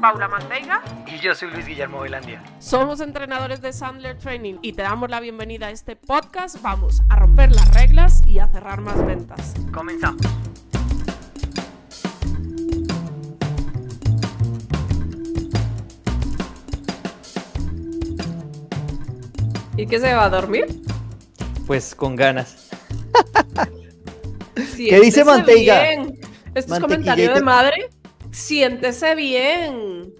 Paula Manteiga. Y yo soy Luis Guillermo Velandia. Somos entrenadores de Sandler Training y te damos la bienvenida a este podcast. Vamos a romper las reglas y a cerrar más ventas. Comenzamos. ¿Y qué se va a dormir? Pues con ganas. ¿Qué dice Manteiga? Esto es comentario de madre. Siéntese bien.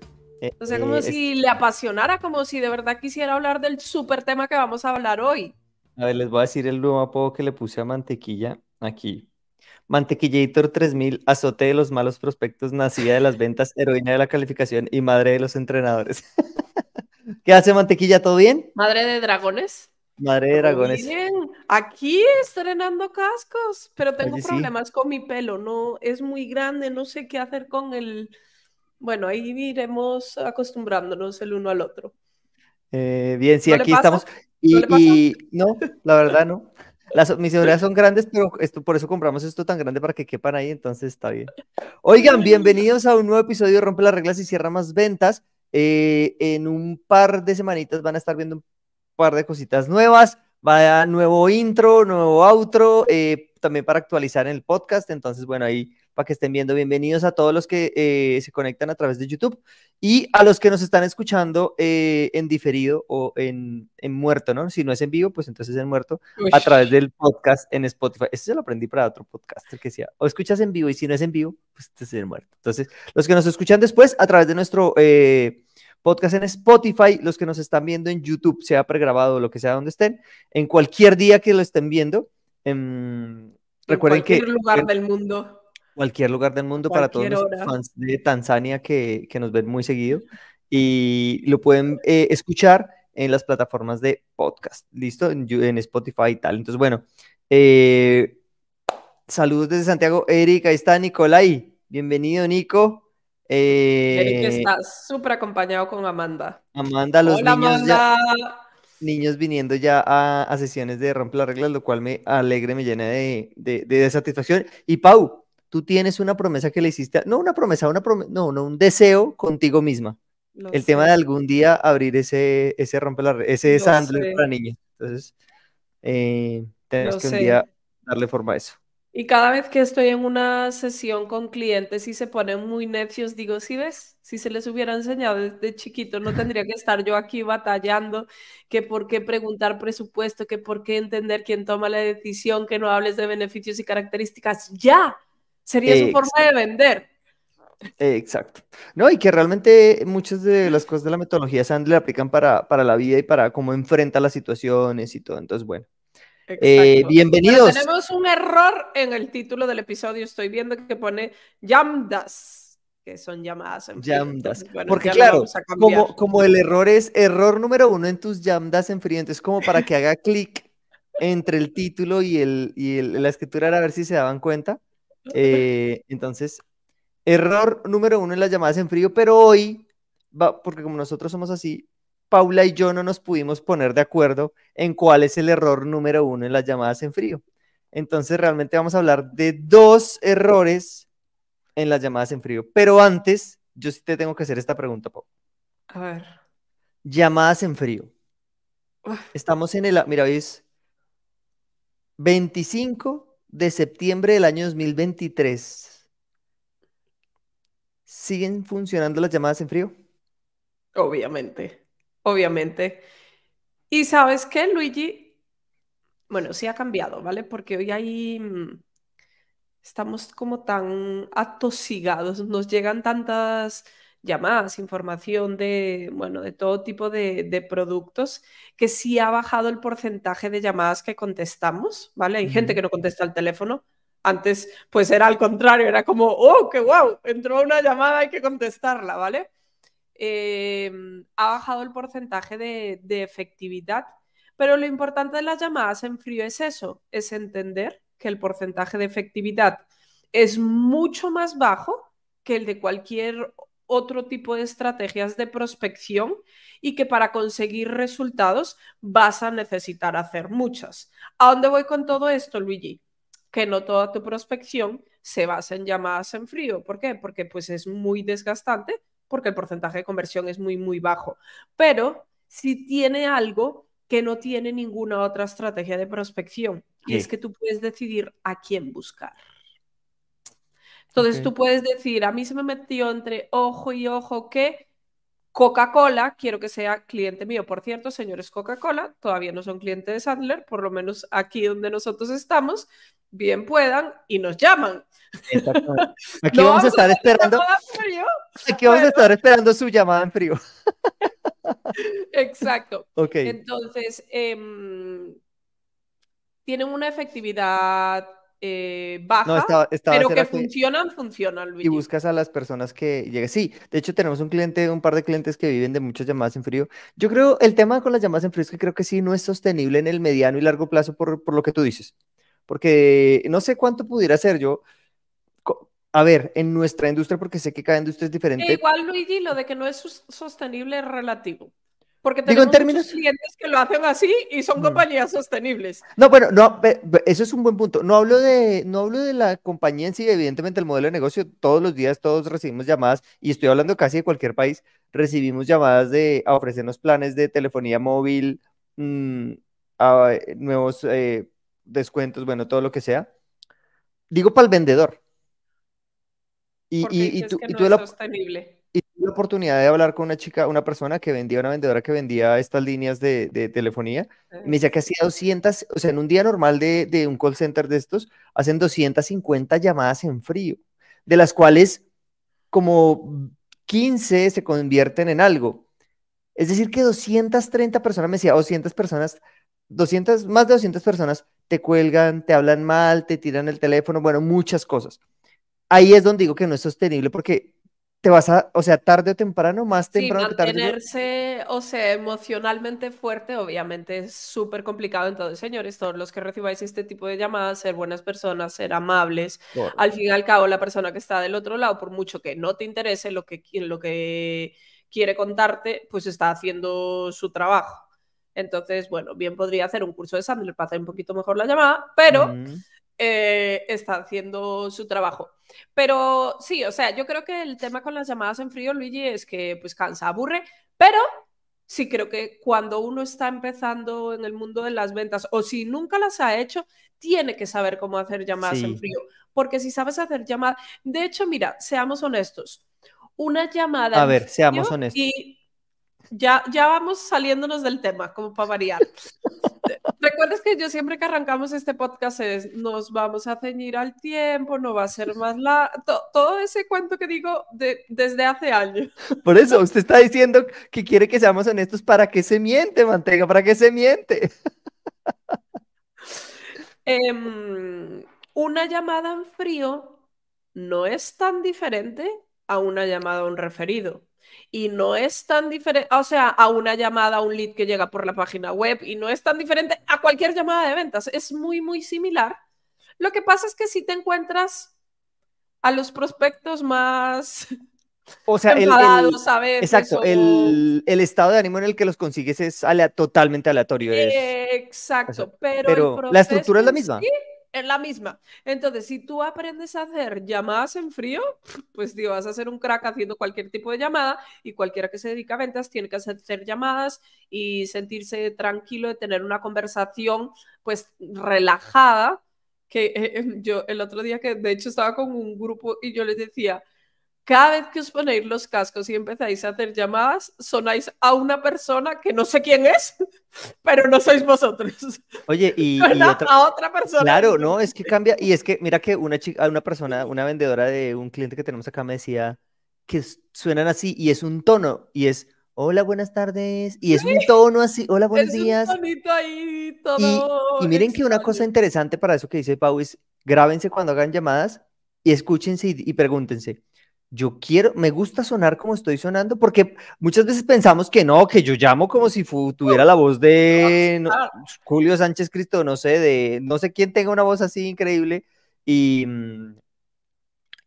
O sea, como Eh, si le apasionara, como si de verdad quisiera hablar del súper tema que vamos a hablar hoy. A ver, les voy a decir el nuevo apodo que le puse a Mantequilla aquí. Mantequillator 3000, azote de los malos prospectos, nacida de las ventas, heroína de la calificación y madre de los entrenadores. ¿Qué hace Mantequilla? ¿Todo bien? Madre de dragones. Madre de dragones. Bien, aquí estrenando cascos, pero tengo Oye, sí. problemas con mi pelo, no es muy grande, no sé qué hacer con el. Bueno, ahí iremos acostumbrándonos el uno al otro. Eh, bien, sí, ¿No aquí estamos. Y, pasa? y- no, la verdad no. Las, mis orejas son grandes, pero esto, por eso compramos esto tan grande para que quepan ahí, entonces está bien. Oigan, bienvenidos a un nuevo episodio de Rompe las Reglas y Cierra Más Ventas. Eh, en un par de semanitas van a estar viendo un par de cositas nuevas. Va a nuevo intro, nuevo outro, eh, también para actualizar en el podcast. Entonces, bueno, ahí para que estén viendo, bienvenidos a todos los que eh, se conectan a través de YouTube y a los que nos están escuchando eh, en diferido o en, en muerto, ¿no? Si no es en vivo, pues entonces en muerto, a través del podcast en Spotify. Eso se lo aprendí para otro podcast, que decía, o escuchas en vivo y si no es en vivo, pues entonces es en muerto. Entonces, los que nos escuchan después a través de nuestro eh, podcast en Spotify, los que nos están viendo en YouTube, sea pregrabado o lo que sea donde estén, en cualquier día que lo estén viendo, em, recuerden que cualquier lugar en del mundo. cualquier lugar del mundo para todos los fans de Tanzania que, que nos ven muy seguido y lo pueden eh, escuchar en las plataformas de podcast, ¿listo? En, en Spotify y tal. Entonces, bueno, eh, saludos desde Santiago, Eric, ahí está Nicolai, bienvenido Nico. Eric Eh, está súper acompañado con Amanda. Amanda, los Hola, niños ya, niños viniendo ya a, a sesiones de Rompe las Reglas, lo cual me alegra, me llena de, de- de satisfacción. Y Pau, tú tienes una promesa que le hiciste, a- no una promesa, una prome- no, no, un deseo contigo misma. Lo El tema de algún día abrir ese, ese Rompe Reglas, ese Sandler para niños. Entonces, eh, tenemos Lo que un sé. día darle forma a eso. Y cada vez que estoy en una sesión con clientes y se ponen muy necios, digo, si ves, si se les hubiera enseñado desde chiquito, no tendría que estar yo aquí batallando, que por qué preguntar presupuesto, que por qué entender quién toma la decisión, que no hables de beneficios y características. Ya, sería su forma de vender. Exacto. No, y que realmente muchas de las cosas de la metodología Sandler aplican para, para la vida y para cómo enfrenta las situaciones y todo. Entonces, bueno. Eh, bienvenidos. Pero tenemos un error en el título del episodio. Estoy viendo que pone llamdas, que son llamadas en. Entonces, bueno, Porque claro, como, como el error es error número uno en tus lambdas en frío, entonces como para que haga clic entre el título y, el, y el- la escritura a ver si se daban cuenta. Eh, entonces, error número uno en las llamadas en frío, pero hoy, va, porque como nosotros somos así, Paula y yo no nos pudimos poner de acuerdo en cuál es el error número uno en las llamadas en frío. Entonces, realmente vamos a hablar de dos errores en las llamadas en frío. Pero antes, yo sí te tengo que hacer esta pregunta, Pau. A ver. Llamadas en frío. Uf. Estamos en el, mira, hoy es 25 de septiembre del año 2023. ¿Siguen funcionando las llamadas en frío? Obviamente, obviamente. Y sabes qué, Luigi, bueno, sí ha cambiado, ¿vale? Porque hoy hay, mm, estamos como tan atosigados, nos llegan tantas llamadas, información de, bueno, de todo tipo de, de productos, que sí ha bajado el porcentaje de llamadas que contestamos, ¿vale? Hay gente que no contesta el teléfono. Antes, pues era al contrario, era como, oh, qué guau, entró una llamada, hay que contestarla, ¿vale? Eh, ha bajado el porcentaje de, de efectividad. Pero lo importante de las llamadas en frío es eso, es entender que el porcentaje de efectividad es mucho más bajo que el de cualquier otro tipo de estrategias de prospección y que para conseguir resultados vas a necesitar hacer muchas. ¿A dónde voy con todo esto, Luigi? Que no toda tu prospección se basa en llamadas en frío. ¿Por qué? Porque pues es muy desgastante porque el porcentaje de conversión es muy, muy bajo. Pero si tiene algo que no tiene ninguna otra estrategia de prospección, y es que tú puedes decidir a quién buscar. Entonces tú puedes decir, a mí se me metió entre ojo y ojo que Coca-Cola, quiero que sea cliente mío. Por cierto, señores Coca-Cola, todavía no son clientes de Sandler, por lo menos aquí donde nosotros estamos, bien puedan y nos llaman. Aquí vamos a estar esperando. Aquí vamos a estar esperando su llamada en frío. Exacto. Entonces, em, tienen una efectividad eh, baja, pero que funcionan, funcionan. Y buscas a las personas que lleguen. Sí, de hecho tenemos un cliente, un par de clientes que viven de muchas llamadas en frío. Yo creo, el tema con las llamadas en frío es que creo que sí no es sostenible en el mediano y largo plazo por, por lo que tú dices. Porque no sé cuánto pudiera ser yo. A ver, en nuestra industria, porque sé que cada industria es diferente. igual, Luigi, lo de que no es sostenible es relativo. Porque tenemos Digo, en términos... clientes que lo hacen así y son compañías sostenibles. No, bueno, no, eso es un buen punto. No hablo de, no hablo de la compañía en sí, evidentemente el modelo de negocio, todos los días todos recibimos llamadas, y estoy hablando casi de cualquier país, recibimos llamadas de a ofrecernos planes de telefonía móvil, mm, a, nuevos eh, descuentos, bueno, todo lo que sea. Digo para el vendedor. Y, y, y, tú, y tú sostenible y tuve la oportunidad de hablar con una chica, una persona que vendía, una vendedora que vendía estas líneas de, de telefonía. Me decía que hacía 200, o sea, en un día normal de, de, un call center de estos, hacen 250 llamadas en frío, de las cuales como 15 se convierten en algo. Es decir, que 230 personas, me decía, 200 personas, 200, más de 200 personas te cuelgan, te hablan mal, te tiran el teléfono, bueno, muchas cosas. Ahí es donde digo que no es sostenible porque te vas a, o sea, tarde o temprano, más temprano que tarde. Mantenerse, o sea, emocionalmente fuerte, obviamente es súper complicado. Entonces, señores, todos los que recibáis este tipo de llamadas, ser buenas personas, ser amables. Al fin y al cabo, la persona que está del otro lado, por mucho que no te interese lo que, lo que quiere contarte, pues está haciendo su trabajo. Entonces, bueno, bien podría hacer un curso de Sandler para hacer un poquito mejor la llamada, pero eh, está haciendo su trabajo. Pero sí, o sea, yo creo que el tema con las llamadas en frío, Luigi, es que pues cansa, aburre, pero sí creo que cuando uno está empezando en el mundo de las ventas o si nunca las ha hecho, tiene que saber cómo hacer llamadas en frío. Porque si sabes hacer llamadas, de hecho, mira, seamos honestos, una llamada... A ver, seamos honestos. Y ya, ya vamos saliéndonos del tema, como para variar. Que yo siempre que arrancamos este podcast es, nos vamos a ceñir al tiempo, no va a ser más la... todo ese cuento que digo de, desde hace años. Por eso, usted está diciendo que quiere que seamos honestos. ¿Para qué se miente, Mantega? ¿Para qué se miente? Em, una llamada en frío no es tan diferente a una llamada a un referido y no es tan diferente, o sea, a una llamada, a un lead que llega por la página web y no es tan diferente a cualquier llamada de ventas. Es muy, muy similar. Lo que pasa es que si te encuentras a los prospectos más o sea, el, exacto, el, estado de ánimo en el que los consigues es totalmente aleatorio. exacto, pero, la estructura es la misma es la misma. Entonces, si tú aprendes a hacer llamadas en frío, pues tío, vas a ser un crack haciendo cualquier tipo de llamada y cualquiera que se dedica a ventas tiene que hacer llamadas y sentirse tranquilo de tener una conversación pues relajada. Que eh, eh, yo el otro día que de hecho estaba con un grupo y yo les decía, cada vez que os ponéis los cascos y empezáis a hacer llamadas, sonáis a una persona que no sé quién es, pero no sois vosotros. Oye, y, a otra persona. Claro, no, es que cambia. Y es que, mira que una chica, una persona, una vendedora de un cliente que tenemos acá me decía que suenan así y es un tono y es hola, buenas tardes. Y es un tono así, hola, buenos días. ahí, todo y, miren que una cosa interesante para eso que dice Pau es grábense cuando hagan llamadas y escúchense y pregúntense yo quiero, me gusta sonar como estoy sonando, porque muchas veces pensamos que no, que yo llamo como si tuviera la voz de Julio Sánchez Cristo, no sé, de no sé quién tenga una voz así increíble, y, mm,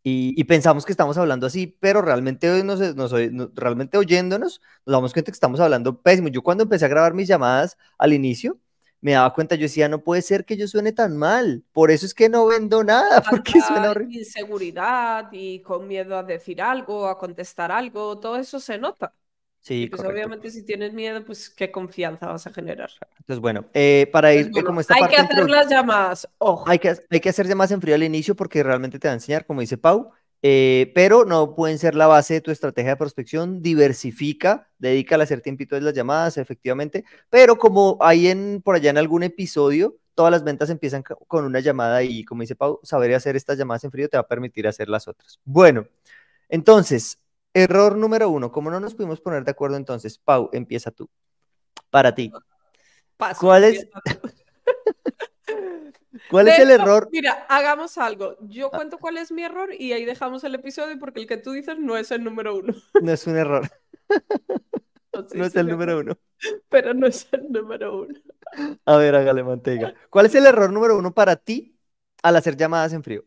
y, pensamos que estamos hablando así, pero realmente, no realmente oyéndonos, nos damos cuenta que estamos hablando pésimo. Yo cuando empecé a grabar mis llamadas al inicio, me daba cuenta, yo decía, no puede ser que yo suene tan mal, por eso es que no vendo nada, porque suena horrible. Inseguridad y con miedo a decir algo, a contestar algo, todo eso se nota. Sí, pues obviamente si tienes miedo, pues qué confianza vas a generar. Entonces, bueno, eh, para pues ir como esta hay parte... Hay que hacer las llamadas, ojo. Hay que, hay que hacer llamadas en frío al inicio porque realmente te va a enseñar, como dice Pau, eh, pero no pueden ser la base de tu estrategia de prospección. Diversifica, dedícale a hacer tiempito de las llamadas, efectivamente. Pero como hay en, por allá en algún episodio, todas las ventas empiezan con una llamada y como dice Pau, saber hacer estas llamadas en frío te va a permitir hacer las otras. Bueno, entonces, error número uno, como no nos pudimos poner de acuerdo entonces, Pau, empieza tú. Para ti. ¿Cuál es? ¿Cuál es el error? Mira, hagamos algo. Yo ah. cuento cuál es mi error y ahí dejamos el episodio porque el que tú dices no es el número uno. No es un error. No, es el número uno. Pero no es el número uno. A ver, hágale manteiga. ¿Cuál es el error número uno para ti al hacer llamadas en frío?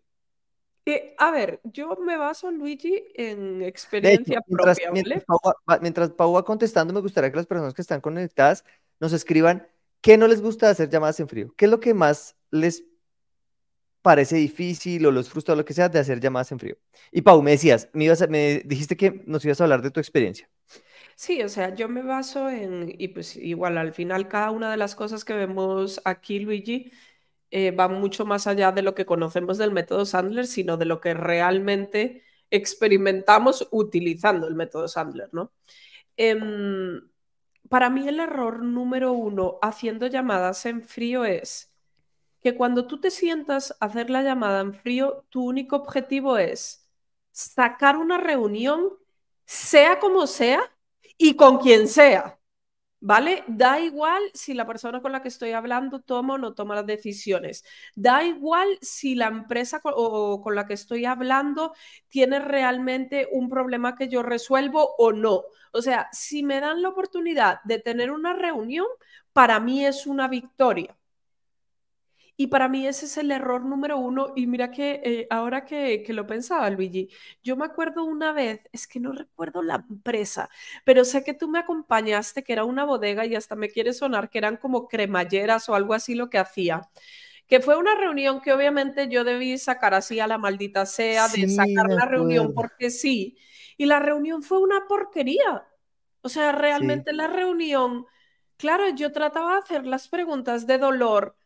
Eh, a ver, yo me baso, Luigi, en experiencia mientras, propia, Mientras Pau, va, mientras Pau va contestando, me gustaría que las personas que están conectadas nos escriban qué no les gusta hacer llamadas en frío. ¿Qué es lo que más les parece difícil o los frustra o lo que sea de hacer llamadas en frío. Y Pau, me decías, me, dijiste que nos ibas a hablar de tu experiencia. Sí, o sea, yo me baso en, y pues igual al final cada una de las cosas que vemos aquí, Luigi, eh, va mucho más allá de lo que conocemos del método Sandler, sino de lo que realmente experimentamos utilizando el método Sandler, ¿no? Em, para mí el error número uno haciendo llamadas en frío es que cuando tú te sientas a hacer la llamada en frío, tu único objetivo es sacar una reunión, sea como sea y con quien sea. ¿Vale? Da igual si la persona con la que estoy hablando toma o no toma las decisiones. Da igual si la empresa con, o con la que estoy hablando tiene realmente un problema que yo resuelvo o no. O sea, si me dan la oportunidad de tener una reunión, para mí es una victoria. Y para mí ese es el error número uno. Y mira que eh, ahora que, que, lo pensaba, Luigi, yo me acuerdo una vez, es que no recuerdo la empresa, pero sé que tú me acompañaste, que era una bodega y hasta me quiere sonar que eran como cremalleras o algo así lo que hacía. Que fue una reunión que obviamente yo debí sacar así a la maldita sea, de sacar la reunión porque sí. Y la reunión fue una porquería. O sea, realmente la reunión, claro, yo trataba de hacer las preguntas de dolor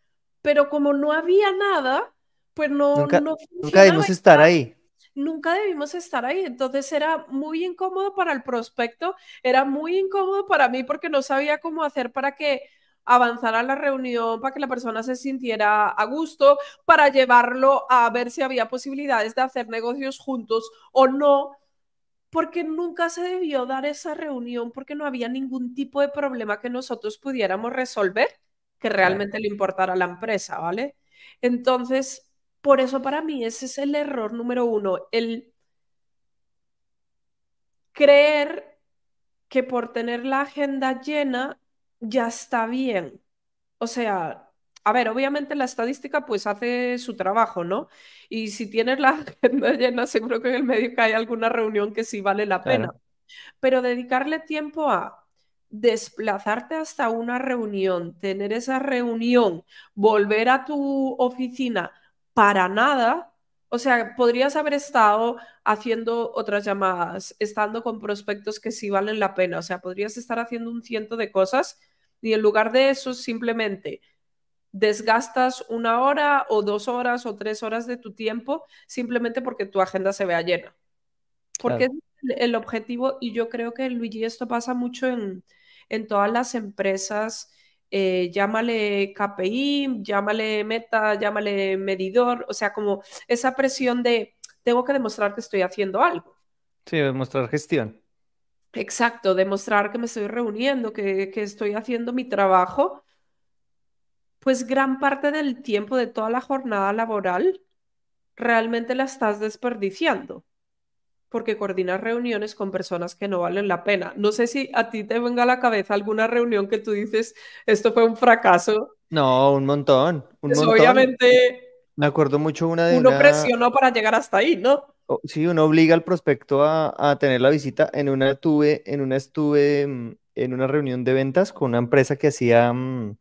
pero como no había nada, pues no... Nunca, nunca debimos estar ahí. Nunca debimos estar ahí, entonces era muy incómodo para el prospecto, era muy incómodo para mí porque no sabía cómo hacer para que avanzara la reunión, para que la persona se sintiera a gusto, para llevarlo a ver si había posibilidades de hacer negocios juntos o no, porque nunca se debió dar esa reunión porque no había ningún tipo de problema que nosotros pudiéramos resolver que realmente le importara a la empresa, ¿vale? Entonces, por eso para mí ese es el error número uno, el creer que por tener la agenda llena ya está bien. O sea, a ver, obviamente la estadística pues hace su trabajo, ¿no? Y si tienes la agenda llena, seguro que en el medio hay alguna reunión que sí vale la pena. Pero dedicarle tiempo a desplazarte hasta una reunión, tener esa reunión, volver a tu oficina para nada, o sea, podrías haber estado haciendo otras llamadas, estando con prospectos que sí valen la pena, o sea, podrías estar haciendo un ciento de cosas y en lugar de eso simplemente desgastas una hora o dos horas o tres horas de tu tiempo simplemente porque tu agenda se vea llena. Porque es el objetivo y yo creo que Luigi esto pasa mucho en, en todas las empresas, eh, llámale KPI, llámale meta, llámale medidor, o sea, como esa presión de tengo que demostrar que estoy haciendo algo. Sí, demostrar gestión. Exacto, demostrar que me estoy reuniendo, que, que estoy haciendo mi trabajo. Pues gran parte del tiempo de toda la jornada laboral realmente la estás desperdiciando porque coordinas reuniones con personas que no valen la pena. No sé si a ti te venga a la cabeza alguna reunión que tú dices, esto fue un fracaso. No, un montón. Un pues obviamente. Me acuerdo mucho una de. Uno presionó para llegar hasta ahí, ¿no? Sí, uno obliga al prospecto a, tener la visita. En una tuve, en una estuve mm, en una reunión de ventas con una empresa que hacía mm,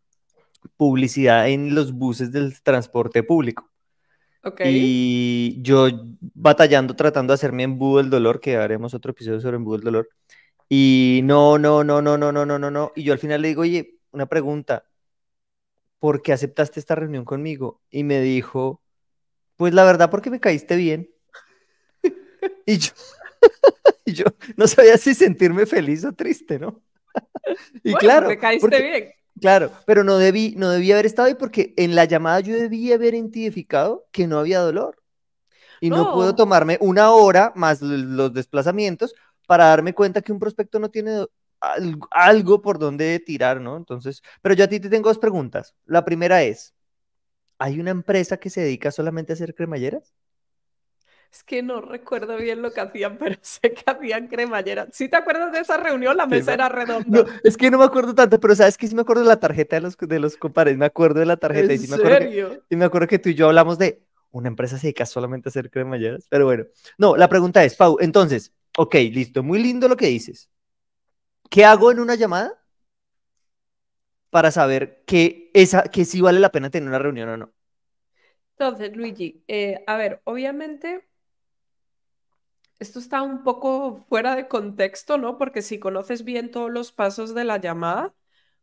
publicidad en los buses del transporte público. Y yo batallando, tratando de hacerme embudo del dolor, que haremos otro episodio sobre embudo del dolor. Y no, no, no, no, no, no, no, no, no. Y yo al final le digo, oye, una pregunta, ¿por qué aceptaste esta reunión conmigo? Y me dijo, pues la verdad, porque me caíste bien. y yo, y yo no sabía si sentirme feliz o triste, ¿no? y claro. Me caíste bien. Claro, pero no debí, no debí haber estado ahí porque en la llamada yo debí haber identificado que no había dolor. Y no, puedo tomarme una hora más los desplazamientos para darme cuenta que un prospecto no tiene algo por donde tirar, ¿no? Entonces, pero yo a ti te tengo dos preguntas. La primera es, ¿hay una empresa que se dedica solamente a hacer cremalleras? Es que no recuerdo bien lo que hacían, pero sé que hacían cremallera. ¿Sí te acuerdas de esa reunión? La mesa era redonda. No, es que no me acuerdo tanto, pero sabes que sí me acuerdo de la tarjeta de los, de los compares. Me acuerdo de la tarjeta. ¿En y sí serio? Me acuerdo que, y me acuerdo que tú y yo hablamos de una empresa se dedica solamente a hacer cremalleras. Pero bueno, no, la pregunta es, Pau, entonces, ok, listo, muy lindo lo que dices. ¿Qué hago en una llamada? Para saber que, esa, que sí vale la pena tener una reunión o no. Entonces, Luigi, eh, a ver, obviamente esto está un poco fuera de contexto, ¿no? Porque si conoces bien todos los pasos de la llamada,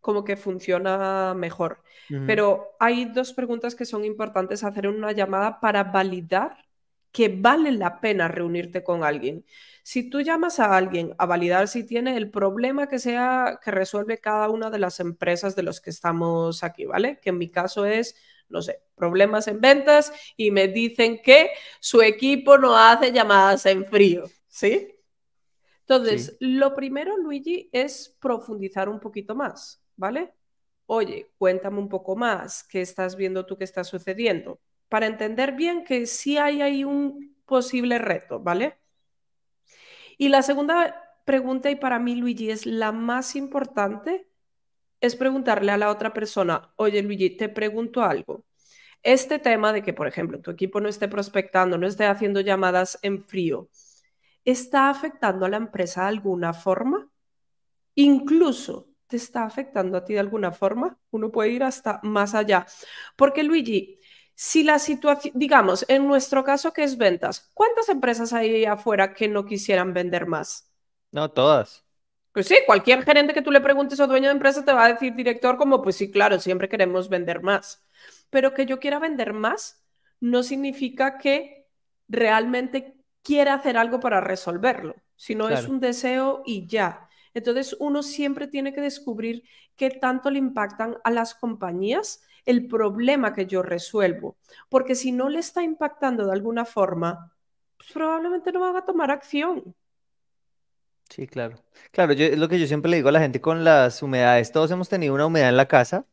como que funciona mejor. Pero hay dos preguntas que son importantes hacer en una llamada para validar que vale la pena reunirte con alguien. Si tú llamas a alguien a validar si tiene el problema que sea que resuelve cada una de las empresas de los que estamos aquí, ¿vale? Que en mi caso es no sé, problemas en ventas y me dicen que su equipo no hace llamadas en frío, ¿sí? Entonces, lo primero, Luigi, es profundizar un poquito más, ¿vale? Oye, cuéntame un poco más, ¿qué estás viendo tú que está sucediendo? Para entender bien que sí hay ahí un posible reto, ¿vale? Y la segunda pregunta, y para mí, Luigi, es la más importante, es preguntarle a la otra persona, oye Luigi, te pregunto algo. Este tema de que, por ejemplo, tu equipo no esté prospectando, no esté haciendo llamadas en frío, ¿está afectando a la empresa de alguna forma? Incluso te está afectando a ti de alguna forma. Uno puede ir hasta más allá. Porque Luigi, si la situación, digamos, en nuestro caso que es ventas, ¿cuántas empresas hay afuera que no quisieran vender más? No, todas. Pues sí, cualquier gerente que tú le preguntes o dueño de empresa te va a decir director como, pues sí, claro, siempre queremos vender más. Pero que yo quiera vender más no significa que realmente quiera hacer algo para resolverlo, sino es un deseo y ya. Entonces uno siempre tiene que descubrir qué tanto le impactan a las compañías el problema que yo resuelvo, porque si no le está impactando de alguna forma, pues probablemente no van a tomar acción. Sí, claro. Claro, yo, es lo que yo siempre le digo a la gente con las humedades. Todos hemos tenido una humedad en la casa,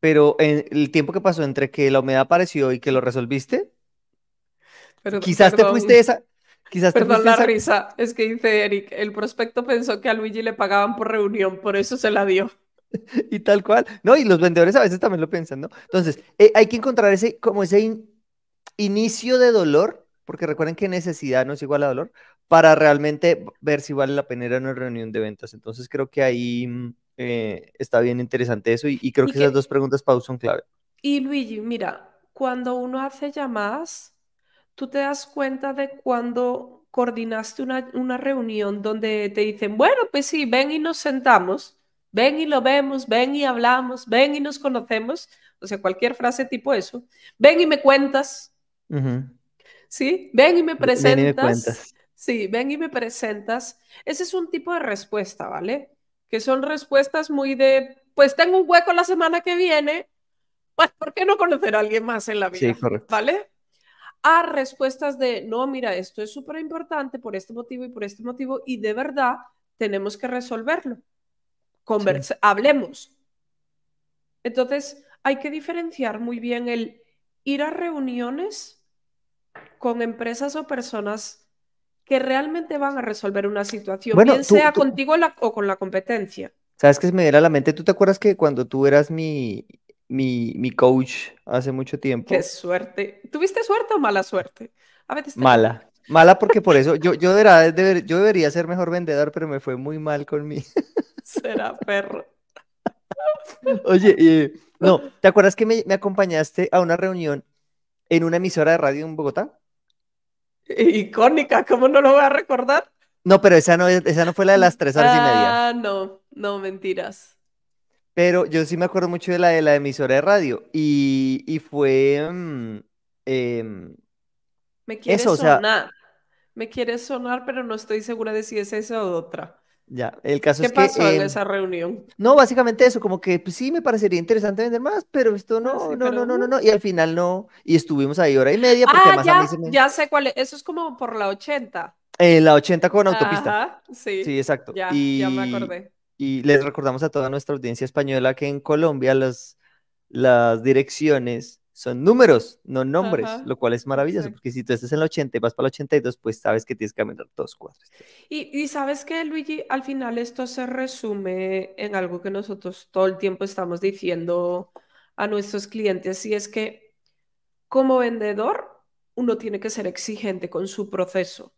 pero en el tiempo que pasó entre que la humedad apareció y que lo resolviste, quizás te fuiste esa. Quizás perdón la risa, es que dice Eric, el prospecto pensó que a Luigi le pagaban por reunión, por eso se la dio. y tal cual. No, y los vendedores a veces también lo piensan, ¿no? Entonces, eh, hay que encontrar ese, como ese inicio de dolor, porque recuerden que necesidad no es igual a dolor, para realmente ver si vale la pena ir a una reunión de ventas. Entonces creo que ahí mm, eh, está bien interesante eso y, creo que, esas dos preguntas, Pau, son clave. Y Luigi, mira, cuando uno hace llamadas, tú te das cuenta de cuando coordinaste una, una reunión donde te dicen, bueno, pues sí, ven y nos sentamos, ven y lo vemos, ven y hablamos, ven y nos conocemos, o sea, cualquier frase tipo eso, ven y me cuentas, ¿sí? Ven y me presentas. Ven y me cuentas. Sí, ven y me presentas. Ese es un tipo de respuesta, ¿vale? Que son respuestas muy de, pues tengo un hueco la semana que viene, pues ¿por qué no conocer a alguien más en la vida? Sí, correcto. ¿Vale? A respuestas de, no, mira, esto es súper importante por este motivo y por este motivo y de verdad tenemos que resolverlo. Conversa Hablemos. Entonces, hay que diferenciar muy bien el ir a reuniones con empresas o personas que realmente van a resolver una situación, bien sea contigo o con la competencia. ¿Sabes qué se me viene a la mente? ¿Tú te acuerdas que cuando tú eras mi, mi, mi coach hace mucho tiempo? Qué suerte. ¿Tuviste suerte o mala suerte? A veces Mala. Mala porque por eso yo, yo, debería, yo debería ser mejor vendedor, pero me fue muy mal con mí. Será perro. Oye, No, ¿te acuerdas que me, me acompañaste a una reunión en una emisora de radio en Bogotá? Icónica, ¿cómo no lo voy a recordar? No, pero esa no, es- esa no fue la de las tres horas y media. Ah, no, no, mentiras. Pero yo sí me acuerdo mucho de la de la emisora de radio. Y, y fue. mm, em, Me quiere Eso, o sea- sonar. Me quiere sonar, pero no estoy segura de si es esa o otra. Ya, el caso ¿Qué es que. pasó en em, esa reunión? No, básicamente eso, como que pues, sí me parecería interesante vender más, pero esto no, Ah, sí, no, pero, no, no, no, no. Y al final no. Y estuvimos ahí hora y media, porque Ah, además a mí ya, se me. ya sé cuál es. Eso es como por la 80. En la 80 con autopista. Ajá, sí. Sí, exacto. Ya, y, ya me acordé. Y les recordamos a toda nuestra audiencia española que en Colombia las, las direcciones son números, no nombres, Ajá, lo cual es maravilloso, exacto. porque si tú estás en la 80 y vas para la 82, pues sabes que tienes que caminar dos cuadras. Y, y sabes que, Luigi, al final esto se resume en algo que nosotros todo el tiempo estamos diciendo a nuestros clientes, y es que como vendedor uno tiene que ser exigente con su proceso.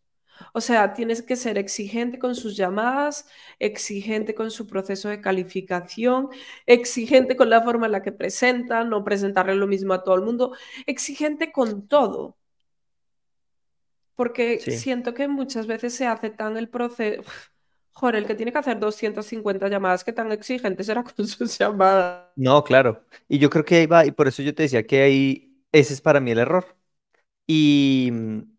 O sea, tienes que ser exigente con sus llamadas, exigente con su proceso de calificación, exigente con la forma en la que presenta, no presentarle lo mismo a todo el mundo, exigente con todo. Porque Sí. siento que muchas veces se hace tan el proceso. Joder, el que tiene que hacer 250 llamadas, que tan exigente será con sus llamadas. No, claro. Y yo creo que ahí va, y por eso yo te decía que ahí, ese es para mí el error. Y mm,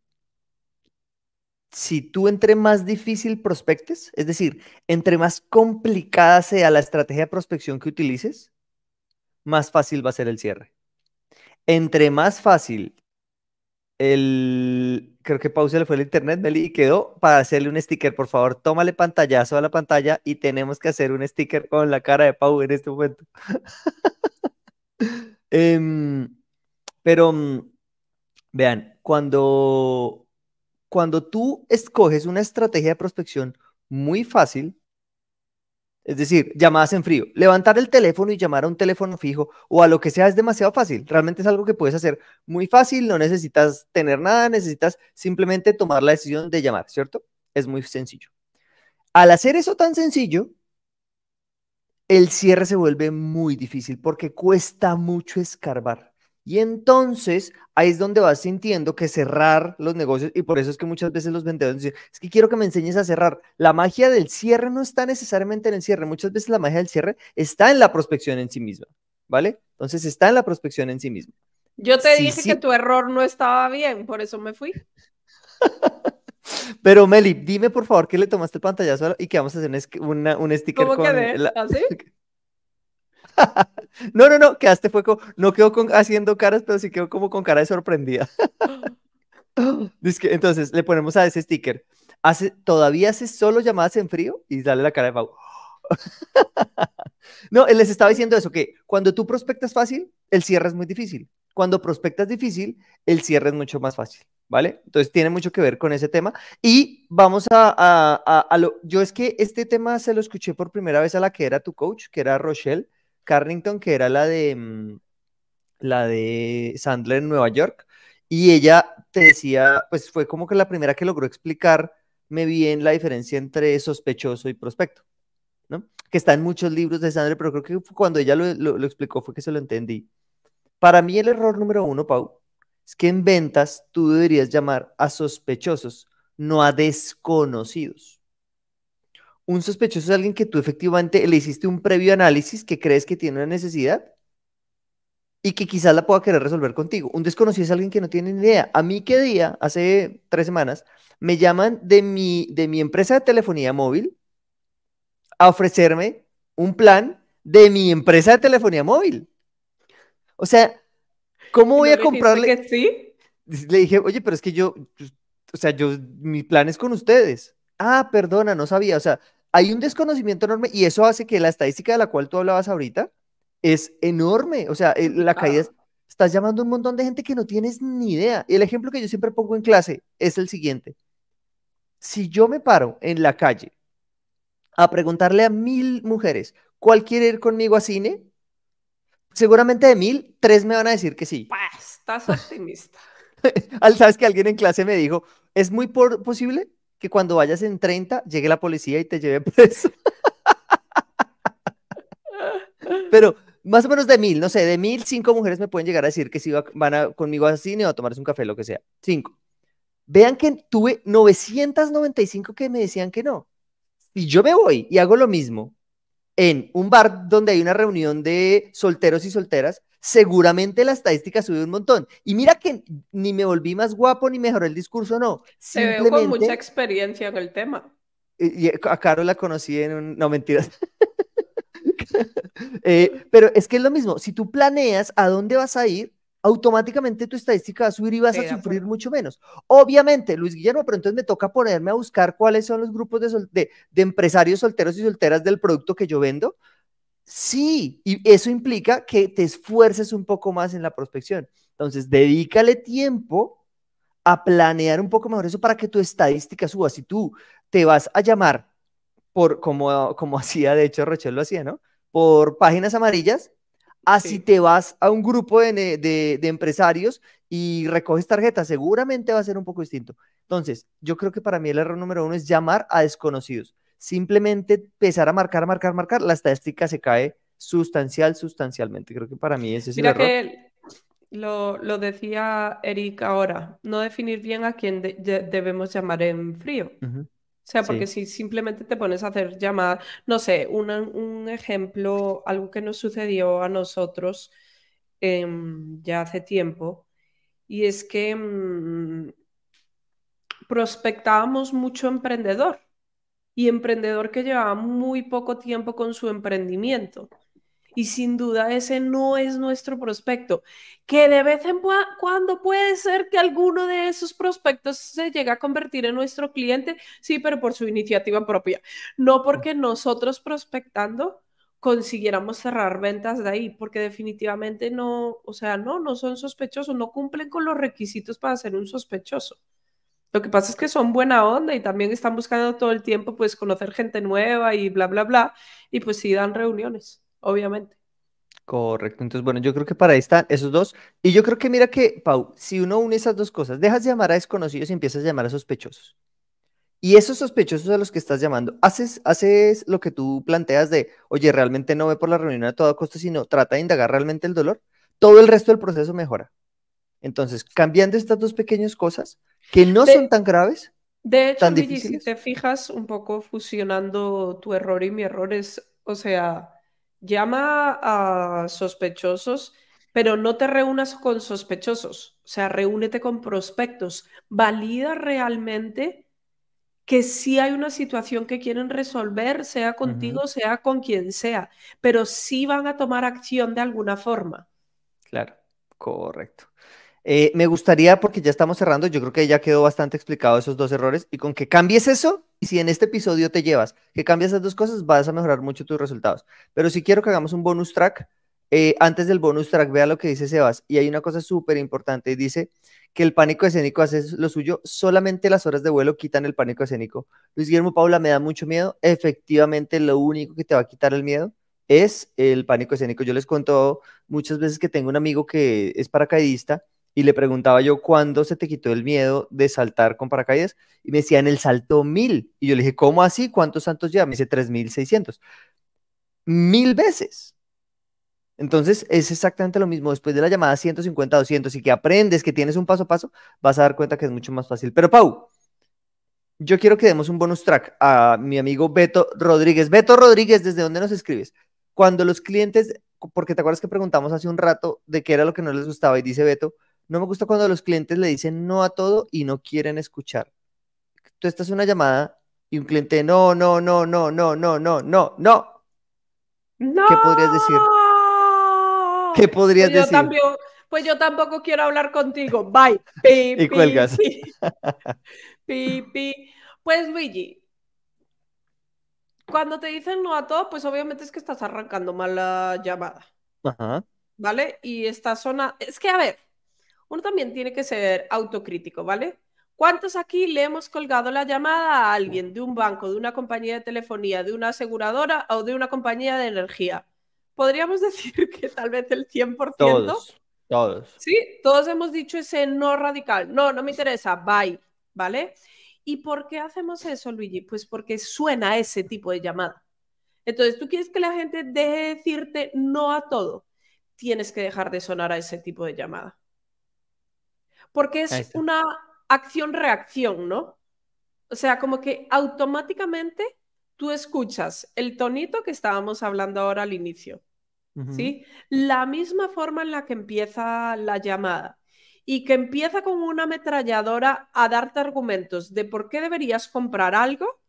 si tú entre más difícil prospectes, es decir, entre más complicada sea la estrategia de prospección que utilices, más fácil va a ser el cierre. Entre más fácil el... Creo que Pau se le fue el internet, Meli, y quedó para hacerle un sticker. Por favor, tómale pantallazo a la pantalla y tenemos que hacer un sticker con la cara de Pau en este momento. Em, pero mm, vean, cuando, cuando tú escoges una estrategia de prospección muy fácil, es decir, llamadas en frío, levantar el teléfono y llamar a un teléfono fijo o a lo que sea es demasiado fácil. Realmente es algo que puedes hacer muy fácil, no necesitas tener nada, necesitas simplemente tomar la decisión de llamar, ¿cierto? Es muy sencillo. Al hacer eso tan sencillo, el cierre se vuelve muy difícil porque cuesta mucho escarbar. Y entonces ahí es donde vas sintiendo que cerrar los negocios, y por eso es que muchas veces los vendedores dicen, es que quiero que me enseñes a cerrar. La magia del cierre no está necesariamente en el cierre, muchas veces la magia del cierre está en la prospección en sí misma, ¿vale? Entonces está en la prospección en sí misma. Yo te Sí, dije sí. que tu error no estaba bien, por eso me fui. Pero Meli, dime por favor que le tomaste el pantallazo y que vamos a hacer un, una- un sticker ¿Cómo con quedé? la- ¿Así? No, no, no, quedaste fue no quedó con, haciendo caras, pero sí quedó como con cara de sorprendida. Que- entonces le ponemos a ese sticker. Hace, ¿Todavía haces solo llamadas en frío? Y sale la cara de Pau. No, les estaba diciendo eso, que cuando tú prospectas fácil, el cierre es muy difícil. Cuando prospectas difícil, el cierre es mucho más fácil, ¿vale? Entonces tiene mucho que ver con ese tema. Y vamos a, a- a- a lo... Yo es que este tema se lo escuché por primera vez a la que era tu coach, que era Rochelle Carrington, que era la de, mm, la de Sandler en Nueva York. Y ella te decía, pues fue como que la primera que logró explicarme bien la diferencia entre sospechoso y prospecto. ¿no? Que está en muchos libros de Sandler, pero creo que cuando ella lo, lo- lo explicó fue que se lo entendí. Para mí el error número uno, Pau, es que en ventas tú deberías llamar a sospechosos, no a desconocidos. Un sospechoso es alguien que tú efectivamente le hiciste un previo análisis que crees que tiene una necesidad y que quizás la pueda querer resolver contigo. Un desconocido es alguien que no tiene ni idea. A mí qué día, hace tres semanas, me llaman de mi, de mi empresa de telefonía móvil a ofrecerme un plan de mi empresa de telefonía móvil. O sea, ¿cómo ¿Y voy no a comprarle? que sí? Le dije, oye, pero es que yo, o sea, yo, mi plan es con ustedes. Ah, perdona, no sabía. O sea, hay un desconocimiento enorme y eso hace que la estadística de la cual tú hablabas ahorita es enorme. O sea, el- la caída es, estás llamando a un montón de gente que no tienes ni idea. Y el ejemplo que yo siempre pongo en clase es el siguiente. Si yo me paro en la calle a preguntarle a mil mujeres, ¿cuál quiere ir conmigo a cine? Seguramente de mil, tres me van a decir que sí. Estás optimista. Al- ¿Sabes que alguien en clase me dijo, es muy por- posible que cuando vayas en 30 llegue la policía y te lleve preso? Pero, más o menos de mil, no sé, de mil, cinco mujeres me pueden llegar a decir que si van a, conmigo al cine o a tomarse un café, lo que sea. Cinco. Vean que tuve 995 que me decían que no. Y yo me voy y hago lo mismo en un bar donde hay una reunión de solteros y solteras, seguramente la estadística sube un montón. Y mira que ni me volví más guapo ni mejoró el discurso, no. Se ve con mucha experiencia en el tema. Y a Caro la conocí en un... No, mentiras. Eh, pero es que es lo mismo, si tú planeas a dónde vas a ir, automáticamente tu estadística va a subir y vas a sufrir mucho menos. Obviamente, Luis Guillermo, pero entonces me toca ponerme a buscar cuáles son los grupos de, de, empresarios solteros y solteras del producto que yo vendo. Sí, y eso implica que te esfuerces un poco más en la prospección. Entonces, dedícale tiempo a planear un poco mejor eso para que tu estadística suba. Si tú te vas a llamar por, como, como hacía, de hecho, Rochelle lo hacía, ¿no? Por páginas amarillas, Así te vas a un grupo de, empresarios y recoges tarjetas, seguramente va a ser un poco distinto. Entonces, yo creo que para mí el error número uno es llamar a desconocidos. Simplemente empezar a marcar, marcar, marcar, la estadística se cae sustancial, sustancialmente. Creo que para mí ese es el error. Que lo, lo, decía Eric ahora, no definir bien a quién debemos llamar en frío. O sea, porque si simplemente te pones a hacer llamadas, no sé, un ejemplo, algo que nos sucedió a nosotros em, ya hace tiempo, y es que mm, prospectábamos mucho emprendedor y emprendedor que llevaba muy poco tiempo con su emprendimiento y sin duda ese no es nuestro prospecto. Que de vez en cuando puede ser que alguno de esos prospectos se llegue a convertir en nuestro cliente, sí, pero por su iniciativa propia, no porque nosotros prospectando consiguiéramos cerrar ventas de ahí, porque definitivamente no, o sea, no, no son sospechosos, no cumplen con los requisitos para ser un sospechoso. Lo que pasa es que son buena onda y también están buscando todo el tiempo pues conocer gente nueva y bla, bla, bla, y pues sí dan reuniones obviamente. Correcto, entonces bueno, yo creo que para ahí están esos dos. Y yo creo que mira que, Pau, si uno une esas dos cosas, dejas de llamar a desconocidos y empiezas a llamar a sospechosos. Y esos sospechosos a los que estás llamando, haces, haces lo que tú planteas de, oye, realmente no ve por la reunión a todo costo, sino trata de indagar realmente el dolor, todo el resto del proceso mejora. Entonces, cambiando estas dos pequeñas cosas, que no son tan graves, de hecho, tan si te fijas un poco fusionando tu error y mi error es, o sea, llama a sospechosos, pero no te reúnas con sospechosos, o sea, reúnete con prospectos, valida realmente que sí hay una situación que quieren resolver, sea contigo, sea con quien sea, pero sí van a tomar acción de alguna forma. Claro, correcto. Eh, me gustaría, porque ya estamos cerrando, yo creo que ya quedó bastante explicado esos dos errores, y con que cambies eso, y si en este episodio te llevas que cambias esas dos cosas, vas a mejorar mucho tus resultados. Pero si quiero que hagamos un bonus track, eh, antes del bonus track, vea lo que dice Sebas, y hay una cosa súper importante, dice que el pánico escénico hace lo suyo, solamente las horas de vuelo quitan el pánico escénico. Luis Guillermo Paula, me da mucho miedo, efectivamente lo único que te va a quitar el miedo es el pánico escénico. Yo les cuento muchas veces que tengo un amigo que es paracaidista, y le preguntaba yo cuándo se te quitó el miedo de saltar con paracaídas y me decía en el salto mil y yo le dije ¿cómo así? ¿cuántos saltos ya? Me dice tres mil seiscientos mil veces. Entonces es exactamente lo mismo después de la llamada 150 200 y que aprendes que tienes un paso a paso vas a dar cuenta que es mucho más fácil. Pero Pau yo quiero que demos un bonus track a mi amigo Beto Rodríguez. Beto Rodríguez ¿desde dónde nos escribes? cuando los clientes porque te acuerdas que preguntamos hace un rato de qué era lo que no les gustaba y dice Beto no me gusta cuando los clientes le dicen no a todo y no quieren escuchar. Tú estás en una llamada y un cliente, no, no, no, no, no, no, no, no, no. ¿Qué podrías decir? ¿Qué podrías pues decir? pues yo tampoco quiero hablar contigo. Bye. y cuelgas. Pues Luigi, cuando te dicen no a todo, pues obviamente es que estás arrancando mal la llamada. Ajá. ¿Vale? Y esta zona, es que a ver, uno también tiene que ser autocrítico, ¿vale? ¿Cuántos aquí le hemos colgado la llamada a alguien de un banco, de una compañía de telefonía, de una aseguradora o de una compañía de energía? Podríamos decir que tal vez el 100%. Todos, todos. Sí, todos hemos dicho ese no radical. No, no me interesa, bye, ¿vale? ¿Y por qué hacemos eso, Luigi? Pues porque suena ese tipo de llamada. Entonces, ¿tú quieres que la gente deje de decirte no a todo? Tienes que dejar de sonar a ese tipo de llamada. Porque es una acción-reacción, ¿no? O sea, como que automáticamente tú escuchas el tonito que estábamos hablando ahora al inicio, ¿sí? La misma forma en la que empieza la llamada y que empieza con una ametralladora a darte argumentos de por qué deberías comprar algo,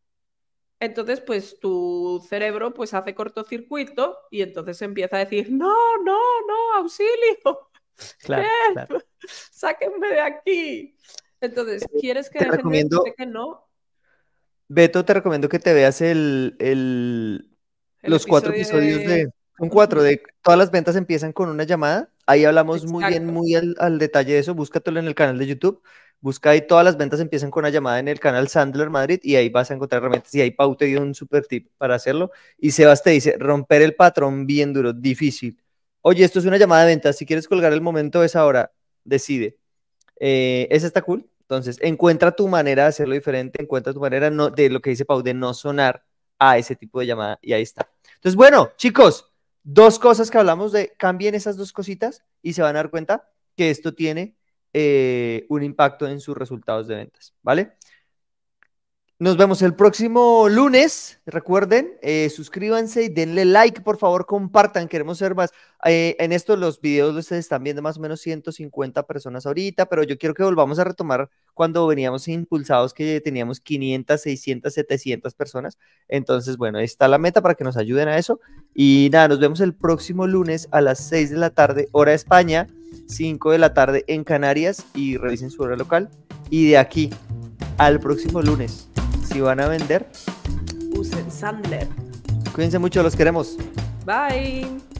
entonces pues tu cerebro pues hace cortocircuito y entonces empieza a decir, no, no, no, auxilio, claro, claro. sáquenme de aquí. Entonces, ¿quieres que te recomiendo... que no? Beto, te recomiendo que te veas el, el, los cuatro episodios de... Son cuatro, de todas las ventas empiezan con una llamada. Ahí hablamos muy bien, muy al, al, detalle de eso. Búscatelo en el canal de YouTube. Busca ahí todas las ventas empiezan con una llamada en el canal Sandler Madrid y ahí vas a encontrar herramientas. Y ahí Pau te dio un super tip para hacerlo. Y Sebas te dice, romper el patrón bien duro, difícil. Oye, esto es una llamada de ventas. Si quieres colgar el momento es ahora. Decide. Eh, esa está cool. Entonces, encuentra tu manera de hacerlo diferente, encuentra tu manera no, de lo que dice Pau, de no sonar a ese tipo de llamada y ahí está. Entonces, bueno, chicos, dos cosas que hablamos de, cambien esas dos cositas y se van a dar cuenta que esto tiene eh, un impacto en sus resultados de ventas, ¿vale? Nos vemos el próximo lunes. Recuerden, eh, suscríbanse y denle like, por favor, compartan. Queremos ser más. Eh, en estos los videos ustedes están viendo más o menos 150 personas ahorita, pero yo quiero que volvamos a retomar cuando veníamos impulsados que teníamos 500, 600, 700 personas. Entonces, bueno, ahí está la meta para que nos ayuden a eso. Y nada, nos vemos el próximo lunes a las 6 de la tarde, hora España, 5 de la tarde en Canarias y revisen su hora local. Y de aquí al próximo lunes si van a vender, usen Sandler. Cuídense mucho, los queremos. Bye.